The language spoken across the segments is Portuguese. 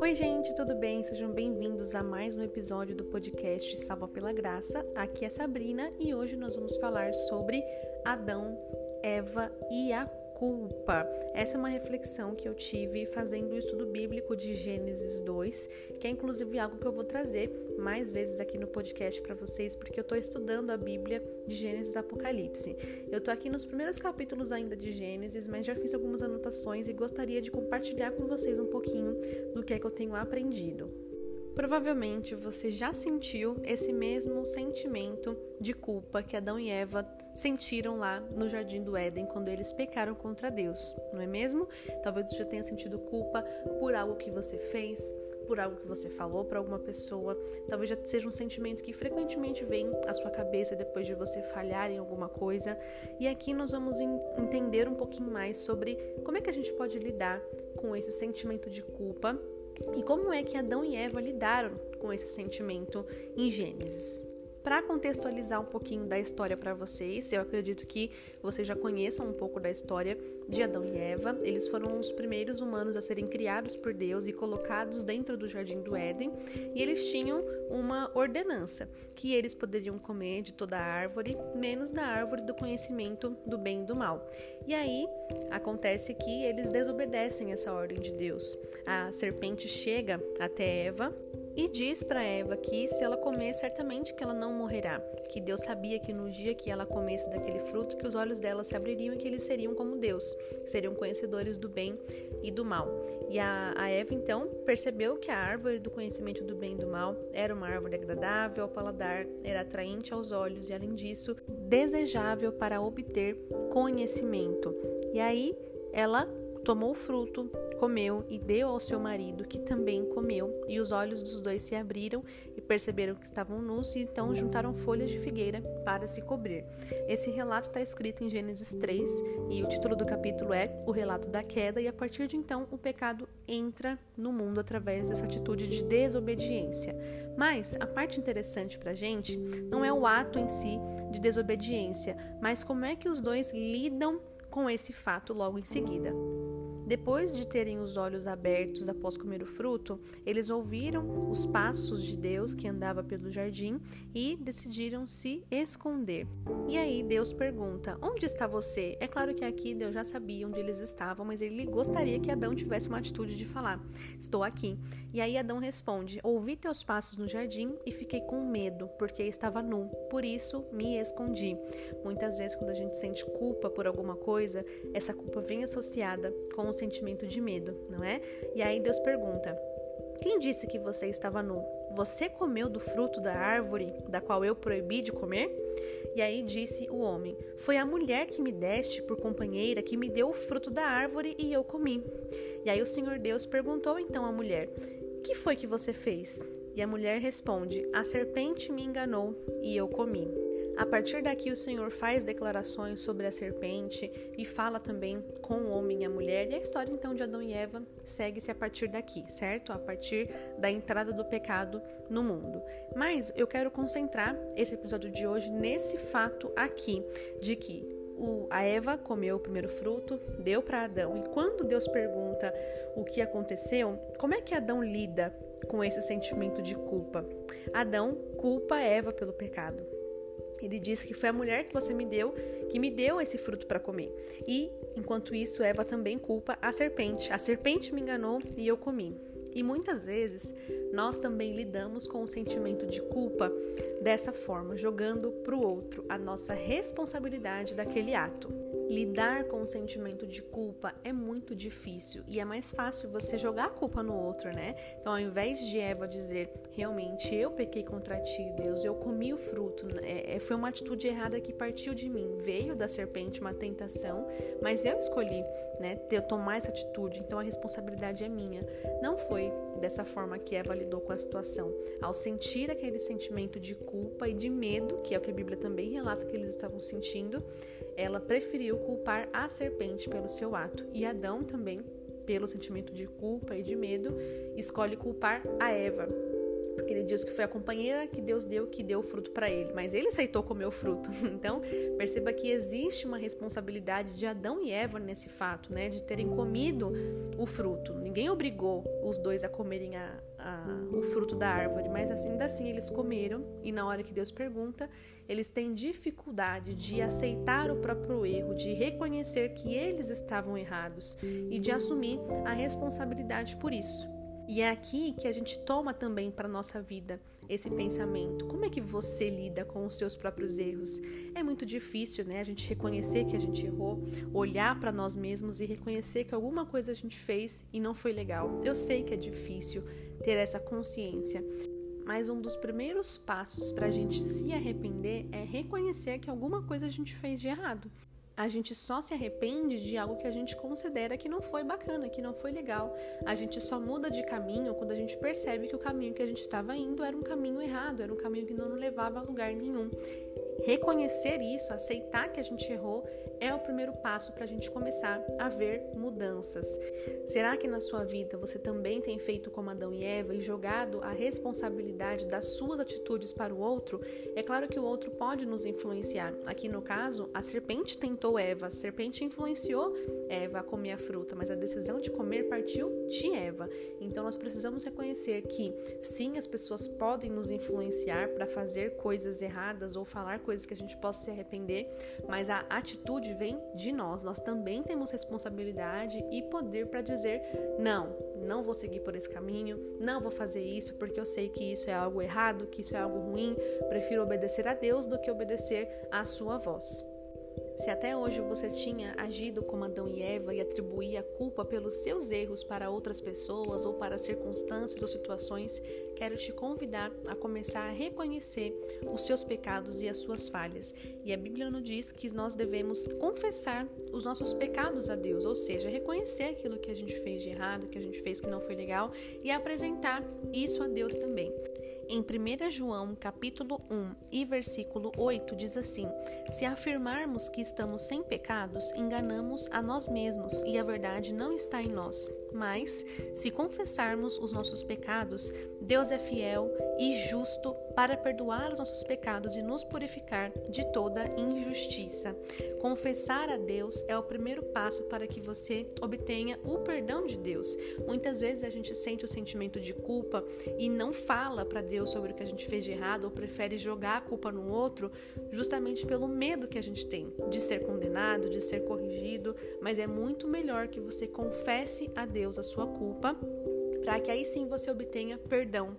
Oi, gente, tudo bem? Sejam bem-vindos a mais um episódio do podcast Salva pela Graça. Aqui é Sabrina e hoje nós vamos falar sobre Adão, Eva e a culpa. Essa é uma reflexão que eu tive fazendo o estudo bíblico de Gênesis 2, que é inclusive algo que eu vou trazer mais vezes aqui no podcast para vocês, porque eu estou estudando a Bíblia de Gênesis Apocalipse. Eu estou aqui nos primeiros capítulos ainda de Gênesis, mas já fiz algumas anotações e gostaria de compartilhar com vocês um pouquinho do que é que eu tenho aprendido. Provavelmente você já sentiu esse mesmo sentimento de culpa que Adão e Eva sentiram lá no jardim do Éden quando eles pecaram contra Deus, não é mesmo? Talvez você já tenha sentido culpa por algo que você fez, por algo que você falou para alguma pessoa. Talvez já seja um sentimento que frequentemente vem à sua cabeça depois de você falhar em alguma coisa. E aqui nós vamos entender um pouquinho mais sobre como é que a gente pode lidar com esse sentimento de culpa e como é que Adão e Eva lidaram com esse sentimento em Gênesis. Para contextualizar um pouquinho da história para vocês, eu acredito que vocês já conheçam um pouco da história de Adão e Eva. Eles foram os primeiros humanos a serem criados por Deus e colocados dentro do jardim do Éden, e eles tinham uma ordenança que eles poderiam comer de toda a árvore, menos da árvore do conhecimento do bem e do mal. E aí acontece que eles desobedecem essa ordem de Deus. A serpente chega até Eva e diz para Eva que se ela comer, certamente que ela não morrerá, que Deus sabia que no dia que ela comesse daquele fruto, que os olhos dela se abririam e que eles seriam como Deus, seriam conhecedores do bem e do mal. E a, a Eva então percebeu que a árvore do conhecimento do bem e do mal era uma árvore agradável ao paladar, era atraente aos olhos e além disso, desejável para obter conhecimento. E aí ela tomou o fruto, comeu e deu ao seu marido, que também comeu, e os olhos dos dois se abriram e perceberam que estavam nus, e então juntaram folhas de figueira para se cobrir. Esse relato está escrito em Gênesis 3, e o título do capítulo é O Relato da Queda, e a partir de então o pecado entra no mundo através dessa atitude de desobediência. Mas a parte interessante para a gente não é o ato em si de desobediência, mas como é que os dois lidam com esse fato logo em seguida. Depois de terem os olhos abertos após comer o fruto, eles ouviram os passos de Deus que andava pelo jardim e decidiram se esconder. E aí Deus pergunta: Onde está você? É claro que aqui Deus já sabia onde eles estavam, mas ele gostaria que Adão tivesse uma atitude de falar: Estou aqui. E aí Adão responde: Ouvi teus passos no jardim e fiquei com medo, porque estava nu. Por isso me escondi. Muitas vezes, quando a gente sente culpa por alguma coisa, essa culpa vem associada com o sentimento de medo, não é? E aí Deus pergunta: Quem disse que você estava nu? Você comeu do fruto da árvore da qual eu proibi de comer? E aí disse o homem: Foi a mulher que me deste por companheira que me deu o fruto da árvore e eu comi. E aí o Senhor Deus perguntou então à mulher: Que foi que você fez? E a mulher responde: A serpente me enganou e eu comi. A partir daqui, o Senhor faz declarações sobre a serpente e fala também com o homem e a mulher, e a história então de Adão e Eva segue-se a partir daqui, certo? A partir da entrada do pecado no mundo. Mas eu quero concentrar esse episódio de hoje nesse fato aqui, de que a Eva comeu o primeiro fruto, deu para Adão, e quando Deus pergunta o que aconteceu, como é que Adão lida com esse sentimento de culpa? Adão culpa Eva pelo pecado. Ele disse que foi a mulher que você me deu que me deu esse fruto para comer. E, enquanto isso, Eva também culpa a serpente. A serpente me enganou e eu comi. E muitas vezes nós também lidamos com o sentimento de culpa dessa forma, jogando para o outro a nossa responsabilidade daquele ato. Lidar com o sentimento de culpa é muito difícil e é mais fácil você jogar a culpa no outro, né? Então, ao invés de Eva dizer, realmente eu pequei contra ti, Deus, eu comi o fruto, é, é, foi uma atitude errada que partiu de mim, veio da serpente uma tentação, mas eu escolhi, né, ter, tomar essa atitude, então a responsabilidade é minha. Não foi dessa forma que Eva lidou com a situação. Ao sentir aquele sentimento de culpa e de medo, que é o que a Bíblia também relata que eles estavam sentindo, ela preferiu culpar a serpente pelo seu ato. E Adão também, pelo sentimento de culpa e de medo, escolhe culpar a Eva porque ele diz que foi a companheira que Deus deu que deu o fruto para ele, mas ele aceitou comer o fruto. Então, perceba que existe uma responsabilidade de Adão e Eva nesse fato, né, de terem comido o fruto. Ninguém obrigou os dois a comerem a, a, o fruto da árvore, mas ainda assim eles comeram e na hora que Deus pergunta, eles têm dificuldade de aceitar o próprio erro, de reconhecer que eles estavam errados e de assumir a responsabilidade por isso. E é aqui que a gente toma também para nossa vida esse pensamento. Como é que você lida com os seus próprios erros? É muito difícil, né? A gente reconhecer que a gente errou, olhar para nós mesmos e reconhecer que alguma coisa a gente fez e não foi legal. Eu sei que é difícil ter essa consciência, mas um dos primeiros passos para a gente se arrepender é reconhecer que alguma coisa a gente fez de errado a gente só se arrepende de algo que a gente considera que não foi bacana, que não foi legal. A gente só muda de caminho quando a gente percebe que o caminho que a gente estava indo era um caminho errado, era um caminho que não levava a lugar nenhum. Reconhecer isso, aceitar que a gente errou, é o primeiro passo para a gente começar a ver mudanças. Será que na sua vida você também tem feito como Adão e Eva e jogado a responsabilidade das suas atitudes para o outro? É claro que o outro pode nos influenciar. Aqui no caso, a serpente tentou Eva, a serpente influenciou Eva a comer a fruta, mas a decisão de comer partiu de Eva. Então nós precisamos reconhecer que sim, as pessoas podem nos influenciar para fazer coisas erradas ou falar coisas que a gente possa se arrepender, mas a atitude vem de nós. Nós também temos responsabilidade e poder para dizer: não, não vou seguir por esse caminho, não vou fazer isso porque eu sei que isso é algo errado, que isso é algo ruim. Prefiro obedecer a Deus do que obedecer à sua voz. Se até hoje você tinha agido como Adão e Eva e atribuía a culpa pelos seus erros para outras pessoas ou para circunstâncias ou situações, quero te convidar a começar a reconhecer os seus pecados e as suas falhas. E a Bíblia nos diz que nós devemos confessar os nossos pecados a Deus, ou seja, reconhecer aquilo que a gente fez de errado, que a gente fez que não foi legal e apresentar isso a Deus também. Em 1 João, capítulo 1 e versículo 8 diz assim: Se afirmarmos que estamos sem pecados, enganamos a nós mesmos e a verdade não está em nós. Mas, se confessarmos os nossos pecados, Deus é fiel e justo para perdoar os nossos pecados e nos purificar de toda injustiça. Confessar a Deus é o primeiro passo para que você obtenha o perdão de Deus. Muitas vezes a gente sente o sentimento de culpa e não fala para Deus sobre o que a gente fez de errado ou prefere jogar a culpa no outro, justamente pelo medo que a gente tem de ser condenado, de ser corrigido, mas é muito melhor que você confesse a Deus Deus a sua culpa, para que aí sim você obtenha perdão.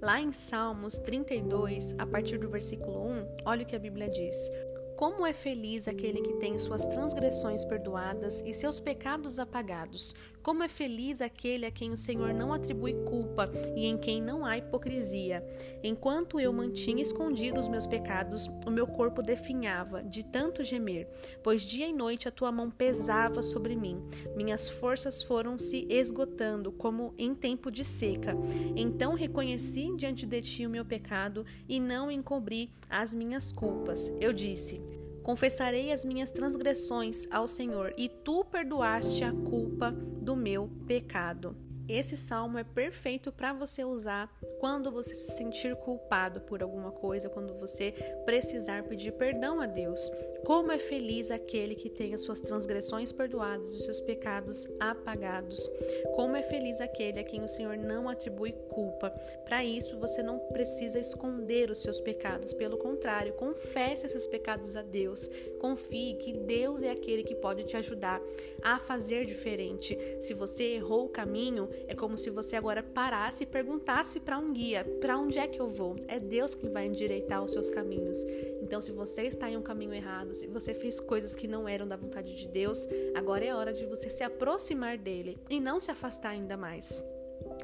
Lá em Salmos 32, a partir do versículo 1, olha o que a Bíblia diz: como é feliz aquele que tem suas transgressões perdoadas e seus pecados apagados. Como é feliz aquele a quem o Senhor não atribui culpa e em quem não há hipocrisia. Enquanto eu mantinha escondidos os meus pecados, o meu corpo definhava de tanto gemer, pois dia e noite a tua mão pesava sobre mim. Minhas forças foram se esgotando como em tempo de seca. Então reconheci diante de ti o meu pecado e não encobri as minhas culpas. Eu disse: Confessarei as minhas transgressões ao Senhor, e tu perdoaste a culpa do meu pecado. Esse salmo é perfeito para você usar quando você se sentir culpado por alguma coisa, quando você precisar pedir perdão a Deus. Como é feliz aquele que tem as suas transgressões perdoadas e os seus pecados apagados. Como é feliz aquele a quem o Senhor não atribui culpa. Para isso, você não precisa esconder os seus pecados. Pelo contrário, confesse esses pecados a Deus. Confie que Deus é aquele que pode te ajudar a fazer diferente. Se você errou o caminho, é como se você agora parasse e perguntasse para um guia: para onde é que eu vou? É Deus quem vai endireitar os seus caminhos. Então, se você está em um caminho errado, se você fez coisas que não eram da vontade de Deus, agora é hora de você se aproximar dele e não se afastar ainda mais.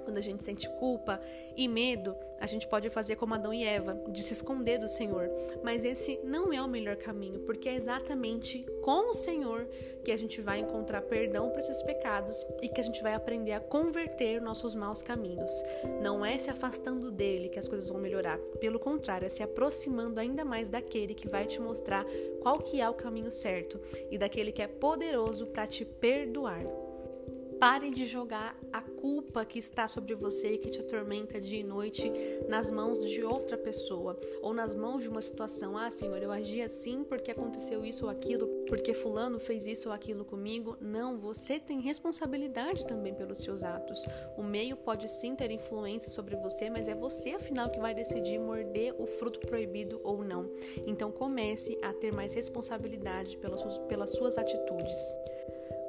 Quando a gente sente culpa e medo, a gente pode fazer como Adão e Eva, de se esconder do Senhor. Mas esse não é o melhor caminho, porque é exatamente com o Senhor que a gente vai encontrar perdão para esses pecados e que a gente vai aprender a converter nossos maus caminhos. Não é se afastando dele que as coisas vão melhorar. Pelo contrário, é se aproximando ainda mais daquele que vai te mostrar qual que é o caminho certo e daquele que é poderoso para te perdoar. Pare de jogar a culpa que está sobre você e que te atormenta dia e noite nas mãos de outra pessoa ou nas mãos de uma situação. Ah, Senhor, eu agi assim porque aconteceu isso ou aquilo, porque Fulano fez isso ou aquilo comigo. Não, você tem responsabilidade também pelos seus atos. O meio pode sim ter influência sobre você, mas é você afinal que vai decidir morder o fruto proibido ou não. Então comece a ter mais responsabilidade pelas suas, pelas suas atitudes.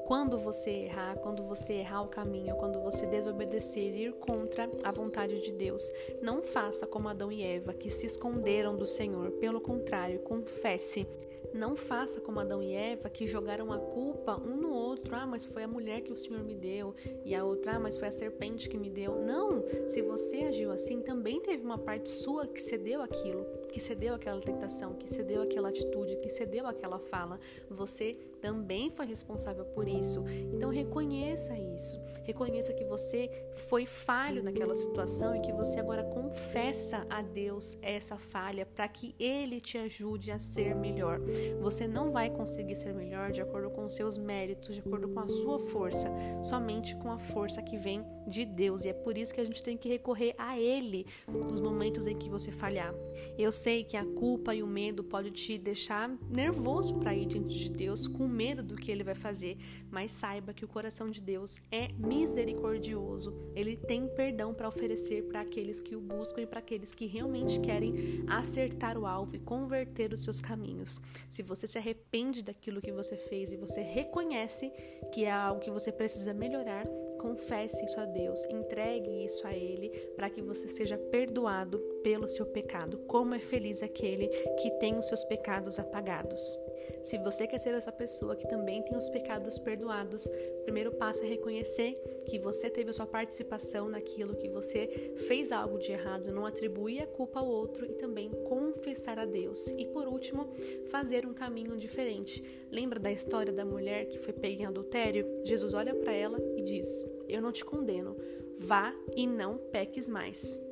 Quando você errar, quando você errar o caminho, quando você desobedecer e ir contra a vontade de Deus, não faça como Adão e Eva, que se esconderam do Senhor. Pelo contrário, confesse. Não faça como Adão e Eva, que jogaram a culpa um no outro. Ah, mas foi a mulher que o Senhor me deu. E a outra, ah, mas foi a serpente que me deu. Não! Se você agiu assim, também teve uma parte sua que cedeu aquilo que cedeu aquela tentação, que cedeu aquela atitude, que cedeu aquela fala. Você também foi responsável por isso. Então reconheça isso. Reconheça que você foi falho naquela situação e que você agora confessa a Deus essa falha para que ele te ajude a ser melhor. Você não vai conseguir ser melhor de acordo com os seus méritos, de acordo com a sua força, somente com a força que vem de Deus. E é por isso que a gente tem que recorrer a ele nos momentos em que você falhar. Eu sei que a culpa e o medo pode te deixar nervoso para ir diante de Deus, com medo do que ele vai fazer, mas saiba que o coração de Deus é misericordioso. Ele tem perdão para oferecer para aqueles que o buscam e para aqueles que realmente querem acertar o alvo e converter os seus caminhos. Se você se arrepende daquilo que você fez e você reconhece que é algo que você precisa melhorar, confesse isso a Deus, entregue isso a Ele para que você seja perdoado pelo seu pecado. Como é feliz aquele que tem os seus pecados apagados. Se você quer ser essa pessoa que também tem os pecados perdoados, o primeiro passo é reconhecer que você teve a sua participação naquilo, que você fez algo de errado, não atribuir a culpa ao outro e também confessar a Deus. E por último, fazer um caminho diferente. Lembra da história da mulher que foi pega em adultério? Jesus olha para ela e diz: Eu não te condeno, vá e não peques mais.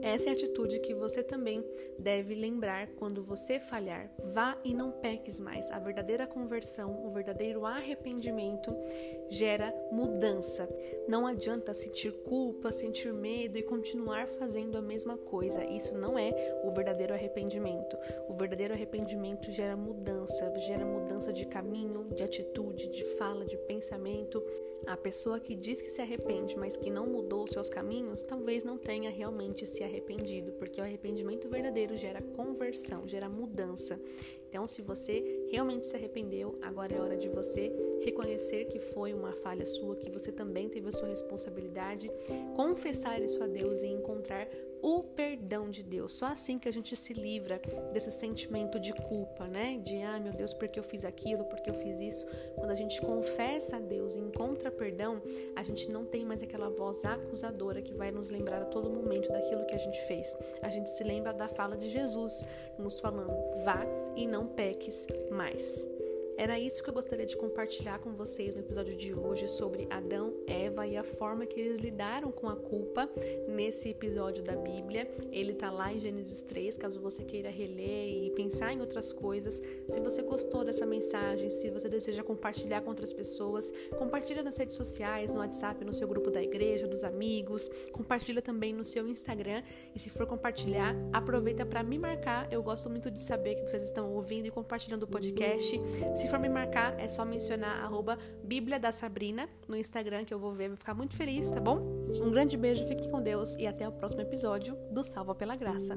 Essa é a atitude que você também deve lembrar quando você falhar. Vá e não peques mais. A verdadeira conversão, o verdadeiro arrependimento gera mudança. Não adianta sentir culpa, sentir medo e continuar fazendo a mesma coisa. Isso não é o verdadeiro arrependimento. O verdadeiro arrependimento gera mudança, gera mudança de caminho, de atitude, de fala, de pensamento. A pessoa que diz que se arrepende, mas que não mudou seus caminhos, talvez não tenha realmente se arrependido, porque o arrependimento verdadeiro gera conversão, gera mudança. Então, se você realmente se arrependeu, agora é hora de você reconhecer que foi uma falha sua, que você também teve a sua responsabilidade, confessar isso a Deus e encontrar o perdão de Deus. Só assim que a gente se livra desse sentimento de culpa, né? De, ah, meu Deus, porque eu fiz aquilo, porque eu fiz isso. Quando a gente confessa a Deus e encontra perdão, a gente não tem mais aquela voz acusadora que vai nos lembrar a todo momento daquilo que a gente fez. A gente se lembra da fala de Jesus, nos falando: vá e não peques mais. Era isso que eu gostaria de compartilhar com vocês no episódio de hoje sobre Adão, Eva e a forma que eles lidaram com a culpa nesse episódio da Bíblia. Ele tá lá em Gênesis 3, caso você queira reler e pensar em outras coisas. Se você gostou dessa mensagem, se você deseja compartilhar com outras pessoas, compartilha nas redes sociais, no WhatsApp, no seu grupo da igreja, dos amigos, compartilha também no seu Instagram e se for compartilhar, aproveita para me marcar. Eu gosto muito de saber que vocês estão ouvindo e compartilhando o podcast. Se for me marcar, é só mencionar arroba Bíblia da Sabrina no Instagram que eu vou ver, vou ficar muito feliz, tá bom? Um grande beijo, fique com Deus e até o próximo episódio do Salva pela Graça.